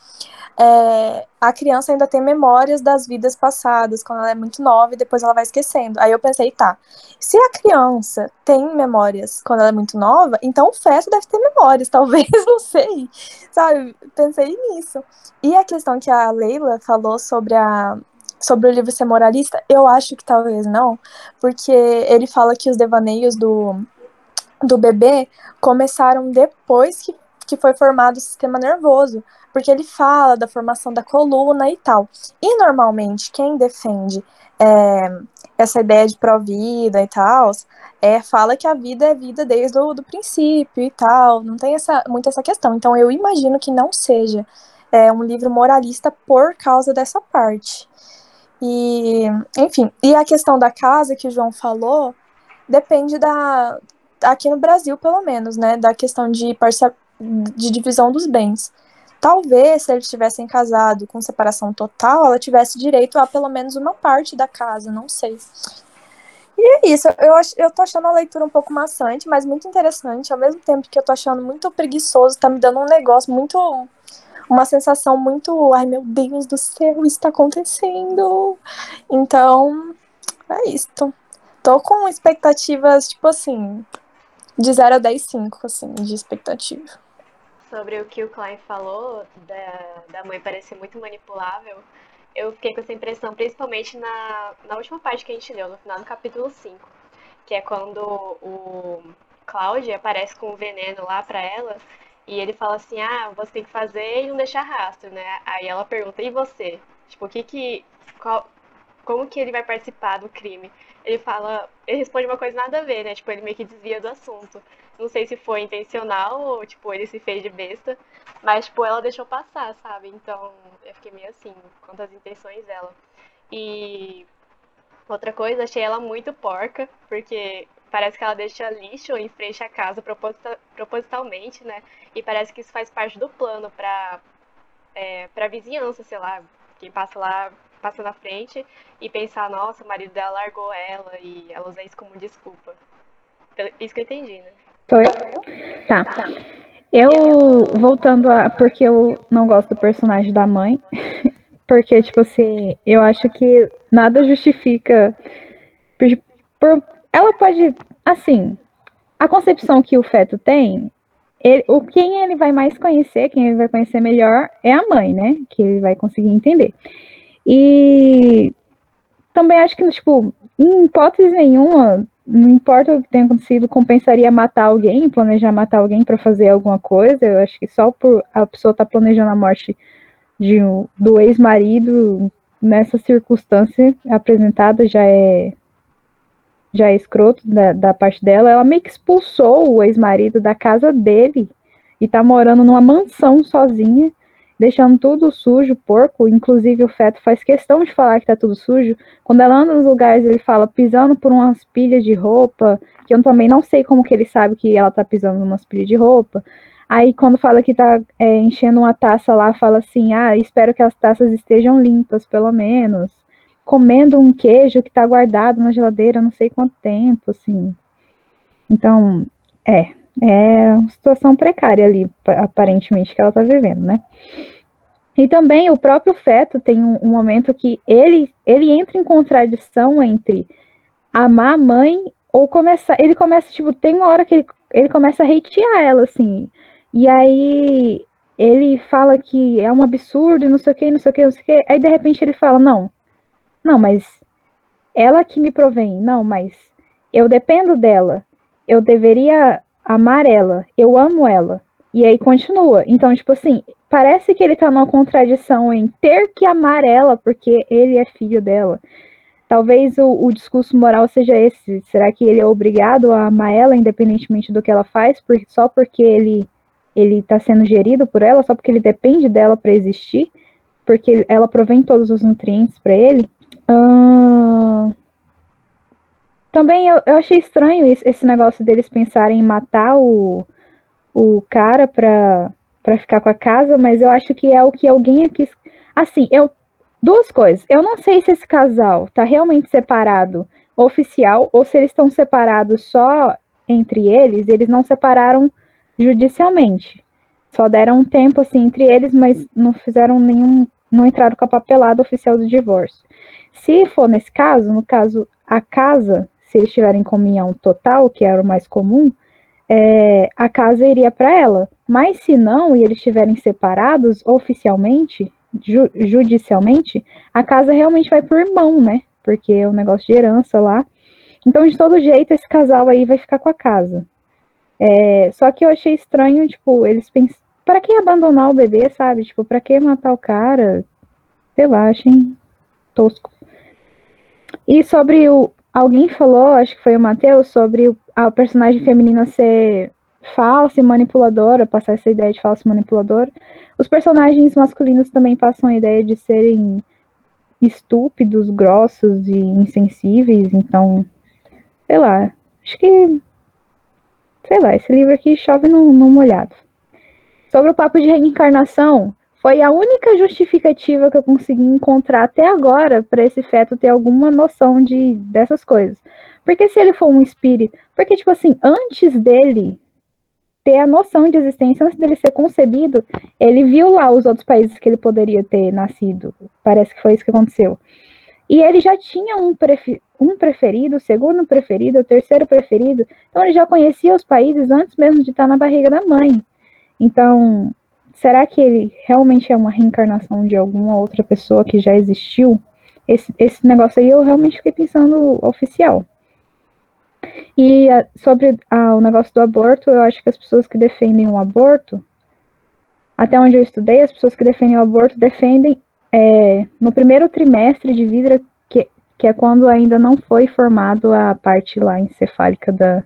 é, a criança ainda tem memórias das vidas passadas, quando ela é muito nova e depois ela vai esquecendo. Aí eu pensei, tá, se a criança tem memórias quando ela é muito nova, então o feto deve ter memórias, talvez, não sei. Sabe? Pensei nisso. E a questão que a Leila falou sobre a sobre o livro ser moralista, eu acho que talvez não, porque ele fala que os devaneios do, do bebê começaram depois que, que foi formado o sistema nervoso, porque ele fala da formação da coluna e tal. E normalmente quem defende é, essa ideia de pró-vida e tal, é, fala que a vida é vida desde o princípio e tal, não tem essa, muito essa questão. Então eu imagino que não seja é, um livro moralista por causa dessa parte. E, enfim, e a questão da casa que o João falou depende da aqui no Brasil, pelo menos, né, da questão de parcia, de divisão dos bens. Talvez se eles tivessem casado com separação total, ela tivesse direito a pelo menos uma parte da casa, não sei. E é isso, eu, eu tô achando a leitura um pouco maçante, mas muito interessante. Ao mesmo tempo que eu tô achando muito preguiçoso, tá me dando um negócio muito uma sensação muito, ai meu Deus do céu, isso está acontecendo. Então, é isso. Tô com expectativas, tipo assim, de 0 a 10, 5, assim, de expectativa. Sobre o que o Klein falou, da, da mãe parecer muito manipulável, eu fiquei com essa impressão, principalmente na, na última parte que a gente leu, no final do capítulo 5, que é quando o Cláudio aparece com o veneno lá pra ela, e ele fala assim, ah, você tem que fazer e não deixar rastro, né? Aí ela pergunta, e você? Tipo, o que que... Qual, como que ele vai participar do crime? Ele fala, ele responde uma coisa nada a ver, né? Tipo, ele meio que desvia do assunto. Não sei se foi intencional ou, tipo, ele se fez de besta. Mas, tipo, ela deixou passar, sabe? Então, eu fiquei meio assim, quanto às intenções dela. E outra coisa, achei ela muito porca, porque parece que ela deixa lixo em frente à casa propositalmente, né? E parece que isso faz parte do plano para é, para vizinhança, sei lá, quem passa lá passa na frente e pensar, nossa, o marido dela largou ela e ela usa isso como desculpa. Isso que eu entendi, né? Foi? Tá. Eu, voltando a. Porque eu não gosto do personagem da mãe. Porque, tipo assim, eu acho que nada justifica. Por, ela pode. Assim, a concepção que o feto tem ele, o quem ele vai mais conhecer, quem ele vai conhecer melhor é a mãe, né? Que ele vai conseguir entender. E também acho que, tipo, em hipótese nenhuma, não importa o que tenha acontecido, compensaria matar alguém, planejar matar alguém para fazer alguma coisa. Eu acho que só por a pessoa estar tá planejando a morte de, do ex-marido nessa circunstância apresentada já é já é escroto da, da parte dela, ela meio que expulsou o ex-marido da casa dele e tá morando numa mansão sozinha, deixando tudo sujo, porco. Inclusive, o feto faz questão de falar que tá tudo sujo. Quando ela anda nos lugares, ele fala pisando por umas pilhas de roupa, que eu também não sei como que ele sabe que ela tá pisando umas pilhas de roupa. Aí, quando fala que tá é, enchendo uma taça lá, fala assim: ah, espero que as taças estejam limpas, pelo menos comendo um queijo que está guardado na geladeira não sei quanto tempo, assim. Então, é, é uma situação precária ali, aparentemente, que ela está vivendo, né? E também o próprio feto tem um, um momento que ele, ele entra em contradição entre amar a mãe ou começar. Ele começa, tipo, tem uma hora que ele, ele começa a hatear ela, assim. E aí ele fala que é um absurdo, não sei o que, não sei o que, não sei o que. Aí de repente ele fala, não, não, mas ela que me provém, não, mas eu dependo dela. Eu deveria amar ela, eu amo ela. E aí continua. Então, tipo assim, parece que ele tá numa contradição em ter que amar ela porque ele é filho dela. Talvez o, o discurso moral seja esse. Será que ele é obrigado a amar ela independentemente do que ela faz, por, só porque ele ele está sendo gerido por ela, só porque ele depende dela para existir, porque ela provém todos os nutrientes para ele? Uh... Também eu, eu achei estranho esse negócio deles pensarem em matar o, o cara pra, pra ficar com a casa, mas eu acho que é o que alguém aqui. Assim, eu. Duas coisas. Eu não sei se esse casal tá realmente separado oficial ou se eles estão separados só entre eles, eles não separaram judicialmente. Só deram um tempo assim entre eles, mas não fizeram nenhum. não entraram com a papelada oficial do divórcio. Se for nesse caso, no caso, a casa, se eles tiverem comunhão total, que era o mais comum, é, a casa iria para ela. Mas se não, e eles estiverem separados oficialmente, ju judicialmente, a casa realmente vai por irmão, né? Porque é um negócio de herança lá. Então, de todo jeito, esse casal aí vai ficar com a casa. É, só que eu achei estranho, tipo, eles pensam, para que abandonar o bebê, sabe? Tipo, para que matar o cara? Achei tosco. E sobre o. Alguém falou, acho que foi o Matheus, sobre a personagem feminina ser falsa e manipuladora, passar essa ideia de falsa e manipuladora. Os personagens masculinos também passam a ideia de serem estúpidos, grossos e insensíveis, então, sei lá, acho que, sei lá, esse livro aqui chove no molhado. Sobre o papo de reencarnação, foi a única justificativa que eu consegui encontrar até agora para esse feto ter alguma noção de dessas coisas. Porque se ele for um espírito, porque tipo assim, antes dele ter a noção de existência, antes dele ser concebido, ele viu lá os outros países que ele poderia ter nascido. Parece que foi isso que aconteceu. E ele já tinha um, um preferido, segundo preferido, o terceiro preferido. Então ele já conhecia os países antes mesmo de estar na barriga da mãe. Então, será que ele realmente é uma reencarnação de alguma outra pessoa que já existiu? Esse, esse negócio aí eu realmente fiquei pensando oficial. E a, sobre a, o negócio do aborto, eu acho que as pessoas que defendem o aborto, até onde eu estudei, as pessoas que defendem o aborto defendem é, no primeiro trimestre de vida, que, que é quando ainda não foi formado a parte lá encefálica da,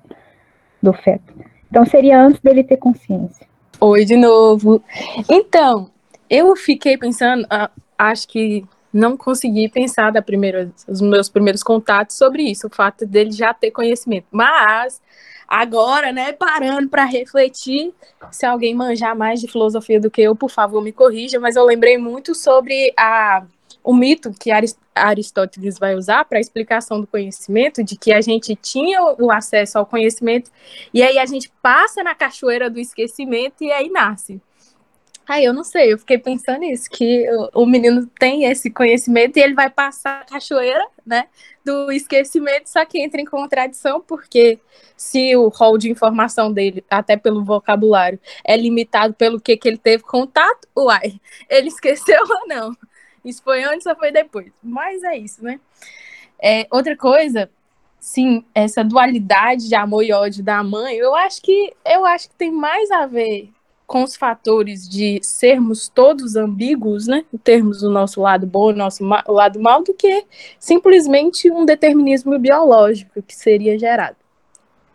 do feto. Então seria antes dele ter consciência. Oi de novo. Então, eu fiquei pensando, ah, acho que não consegui pensar da primeira, os meus primeiros contatos sobre isso, o fato dele já ter conhecimento. Mas agora, né, parando para refletir, se alguém manjar mais de filosofia do que eu, por favor, me corrija, mas eu lembrei muito sobre a o mito que Aristóteles vai usar para a explicação do conhecimento, de que a gente tinha o acesso ao conhecimento e aí a gente passa na cachoeira do esquecimento e aí nasce. Aí eu não sei, eu fiquei pensando nisso, que o, menino tem esse conhecimento e ele vai passar a cachoeira, né, do esquecimento, só que entra em contradição, porque se o rol de informação dele, até pelo vocabulário, é limitado pelo que, que ele teve contato, uai, ele esqueceu ou não? Isso foi antes ou foi depois? Mas é isso, né? É, outra coisa, sim, essa dualidade de amor e ódio da mãe, eu acho que eu acho que tem mais a ver com os fatores de sermos todos ambíguos, né? Termos o nosso lado bom, o nosso lado mal, do que simplesmente um determinismo biológico que seria gerado.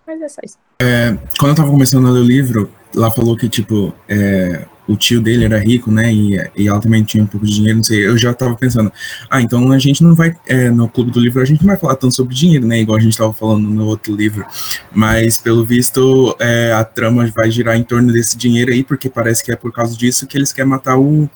Mas é só isso. É, quando eu tava começando a ler o livro, lá falou que, tipo, é, o tio dele era rico, né, e, e ela também tinha um pouco de dinheiro, não sei, eu já tava pensando, ah, então a gente não vai, é, no Clube do Livro, a gente não vai falar tanto sobre dinheiro, né, igual a gente tava falando no outro livro, mas, pelo visto, é, a trama vai girar em torno desse dinheiro aí, porque parece que é por causa disso que eles querem matar o,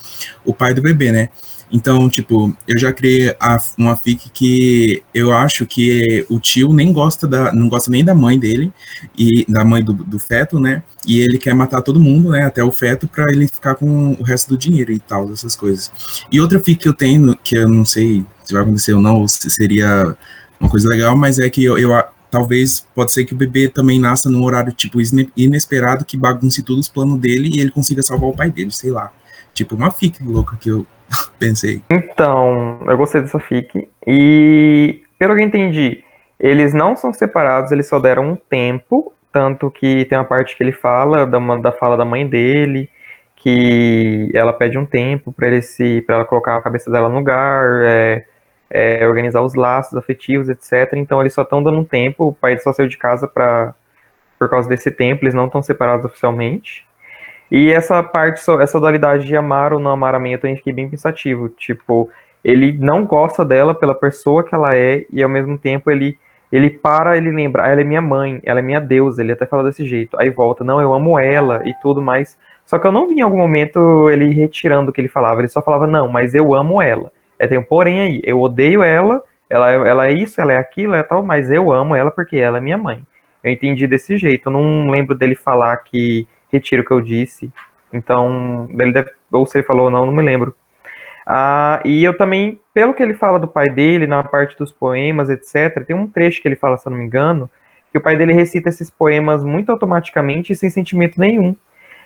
o pai do bebê, né, Então, tipo, eu já criei a, uma fic que eu acho que o tio nem gosta da, não gosta nem da mãe dele e da mãe do, do feto, né? E ele quer matar todo mundo, né? Até o feto para ele ficar com o resto do dinheiro e tal, essas coisas. E outra fic que eu tenho, que eu não sei se vai acontecer ou não, ou se seria uma coisa legal, mas é que eu, eu talvez pode ser que o bebê também nasça num horário tipo inesperado que bagunce todos os planos dele e ele consiga salvar o pai dele, sei lá. Tipo uma fic louca que eu pensei. Então, eu gostei dessa fic e pelo que entendi, eles não são separados, eles só deram um tempo, tanto que tem uma parte que ele fala da, da fala da mãe dele, que ela pede um tempo para ele se para ela colocar a cabeça dela no lugar, é, é, organizar os laços afetivos, etc. Então eles só estão dando um tempo, o pai só saiu de casa para por causa desse tempo, eles não estão separados oficialmente. E essa parte, essa dualidade de amar ou não amar a mãe, eu também fiquei bem pensativo. Tipo, ele não gosta dela pela pessoa que ela é, e ao mesmo tempo ele, ele para, ele lembra, ah, ela é minha mãe, ela é minha deusa, ele até fala desse jeito. Aí volta, não, eu amo ela e tudo mais. Só que eu não vi em algum momento ele retirando o que ele falava, ele só falava, não, mas eu amo ela. É, tem um porém aí, eu odeio ela, ela, ela é isso, ela é aquilo, é tal, mas eu amo ela porque ela é minha mãe. Eu entendi desse jeito, eu não lembro dele falar que retiro o que eu disse. Então, ele deve, ou se ele falou ou não, não me lembro. Ah, e eu também, pelo que ele fala do pai dele, na parte dos poemas, etc., tem um trecho que ele fala, se eu não me engano, que o pai dele recita esses poemas muito automaticamente e sem sentimento nenhum.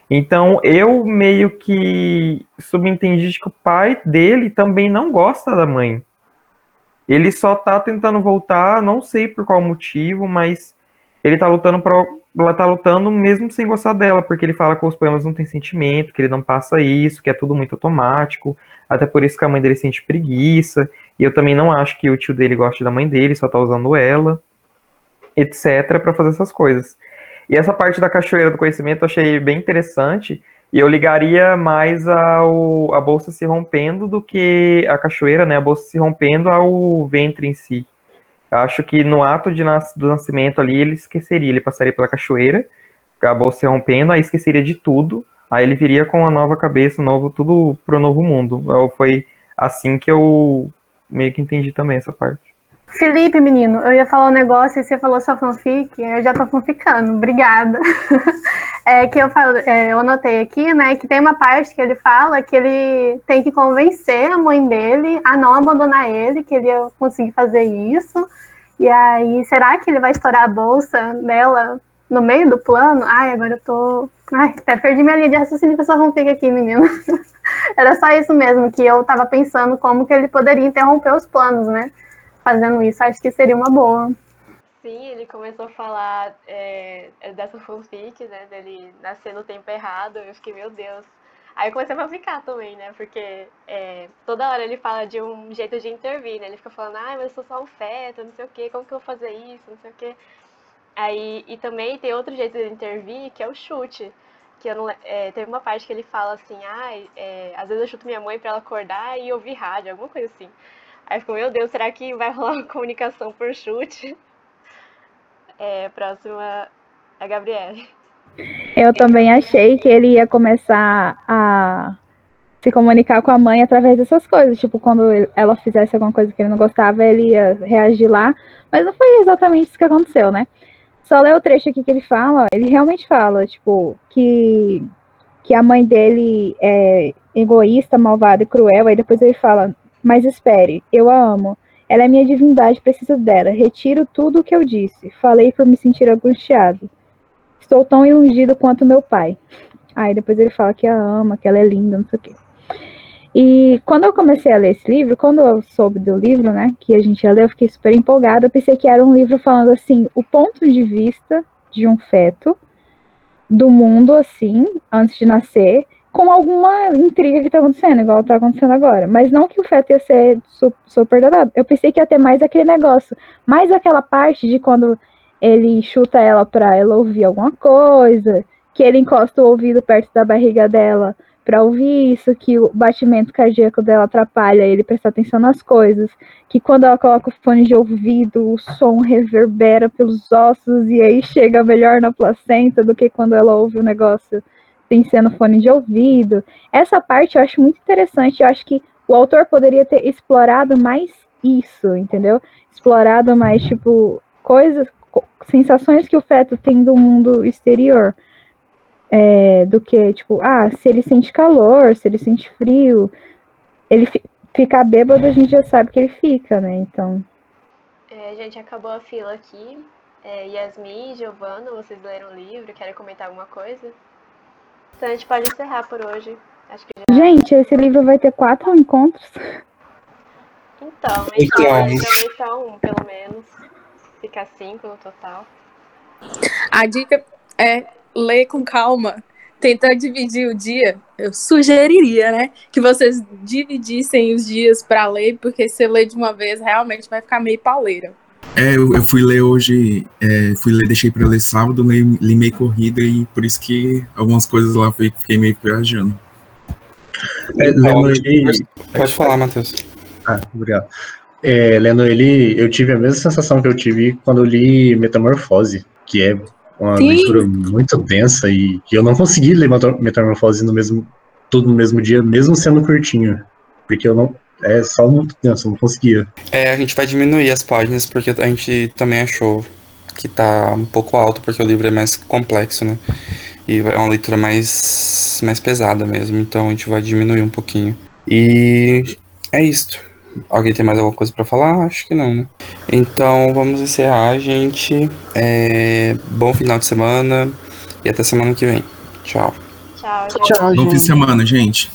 Então, eu meio que subentendi que o pai dele também não gosta da mãe. Ele só tá tentando voltar, não sei por qual motivo, mas ele tá lutando para ela tá lutando mesmo sem gostar dela, porque ele fala que os poemas não tem sentimento, que ele não passa isso, que é tudo muito automático, até por isso que a mãe dele sente preguiça, e eu também não acho que o tio dele goste da mãe dele, só tá usando ela, etc, para fazer essas coisas. E essa parte da cachoeira do conhecimento eu achei bem interessante, e eu ligaria mais ao a bolsa se rompendo do que a cachoeira, né, a bolsa se rompendo ao ventre em si. Acho que no ato de nas, do nascimento ali, ele esqueceria, ele passaria pela cachoeira, acabou se rompendo, aí esqueceria de tudo, aí ele viria com uma nova cabeça, novo, tudo pro novo mundo. Eu, foi assim que eu meio que entendi também essa parte. Felipe, menino, eu ia falar um negócio e você falou sua fanfic, eu já tô fanficando, obrigada. É que eu falo, é, eu anotei aqui, né, que tem uma parte que ele fala que ele tem que convencer a mãe dele a não abandonar ele, que ele ia conseguir fazer isso. E aí, será que ele vai estourar a bolsa dela no meio do plano? Ai, agora eu tô. Ai, até perdi minha linha de raciocínio com essa fanfic aqui, menino. Era só isso mesmo, que eu tava pensando como que ele poderia interromper os planos, né? Fazendo isso, acho que seria uma boa. Sim, ele começou a falar é, dessa fanfic, né? Dele nascer no tempo errado. Eu fiquei, meu Deus. Aí eu comecei a ficar também, né? Porque é, toda hora ele fala de um jeito de intervir, né? Ele fica falando, ah, mas eu sou só um feto, não sei o quê, como que eu vou fazer isso, não sei o quê. Aí, e também tem outro jeito de intervir, que é o chute. Que eu não, é, teve uma parte que ele fala assim, ah, é, às vezes eu chuto minha mãe pra ela acordar e ouvir rádio, alguma coisa assim. Aí ficou, meu Deus, será que vai rolar uma comunicação por chute? É, próxima a Gabriele. Eu também achei que ele ia começar a se comunicar com a mãe através dessas coisas. Tipo, quando ela fizesse alguma coisa que ele não gostava, ele ia reagir lá. Mas não foi exatamente isso que aconteceu, né? Só ler o trecho aqui que ele fala, ele realmente fala, tipo, que, que a mãe dele é egoísta, malvada e cruel. Aí depois ele fala, mas espere, eu a amo. Ela é minha divindade, preciso dela. Retiro tudo o que eu disse. Falei por me sentir angustiado. Estou tão iludido quanto meu pai. Aí depois ele fala que a ama, que ela é linda, não sei o quê. E quando eu comecei a ler esse livro, quando eu soube do livro, né, que a gente ia ler, eu fiquei super empolgada. Eu pensei que era um livro falando assim, o ponto de vista de um feto do mundo assim, antes de nascer, com alguma intriga que tá acontecendo, igual tá acontecendo agora. Mas não que o feto ia ser super dado. Eu pensei que ia ter mais aquele negócio. Mais aquela parte de quando ele chuta ela pra ela ouvir alguma coisa, que ele encosta o ouvido perto da barriga dela para ouvir isso, que o batimento cardíaco dela atrapalha ele prestar atenção nas coisas, que quando ela coloca o fone de ouvido, o som reverbera pelos ossos e aí chega melhor na placenta do que quando ela ouve o negócio tem sendo fone de ouvido. Essa parte eu acho muito interessante. Eu acho que o autor poderia ter explorado mais isso, entendeu? Explorado mais, tipo, coisas, sensações que o feto tem do mundo exterior. É, do que, tipo, ah, se ele sente calor, se ele sente frio, ele ficar bêbado, a gente já sabe que ele fica, né? Então. É, gente, acabou a fila aqui. É, Yasmin Giovana, vocês leram o livro, querem comentar alguma coisa? Então a gente pode encerrar por hoje. Acho que já... Gente, esse livro vai ter quatro encontros. Então, a gente então... pode aproveitar um, pelo menos. Ficar cinco no total. A dica é ler com calma. Tentar dividir o dia, eu sugeriria, né? Que vocês dividissem os dias para ler, porque se ler de uma vez realmente vai ficar meio pauleira. É, eu, eu fui ler hoje, é, fui ler, deixei para ler sábado, li, li meio corrida e por isso que algumas coisas lá fiquei meio viajando. É, lendo ele... Pode falar, Matheus. Ah, obrigado. É, lendo ele, eu tive a mesma sensação que eu tive quando eu li Metamorfose, que é uma Sim. leitura muito densa e que eu não consegui ler Metamorfose no mesmo, tudo no mesmo dia, mesmo sendo curtinho, porque eu não, é só muito denso, eu não conseguia. É, a gente vai diminuir as páginas porque a gente também achou que tá um pouco alto porque o livro é mais complexo, né? E é uma leitura mais, mais pesada mesmo, então a gente vai diminuir um pouquinho. E é isso. Alguém tem mais alguma coisa para falar? Acho que não, né? Então vamos encerrar, gente. É... Bom final de semana e até semana que vem. Tchau. Tchau, gente. Bom fim de semana, gente.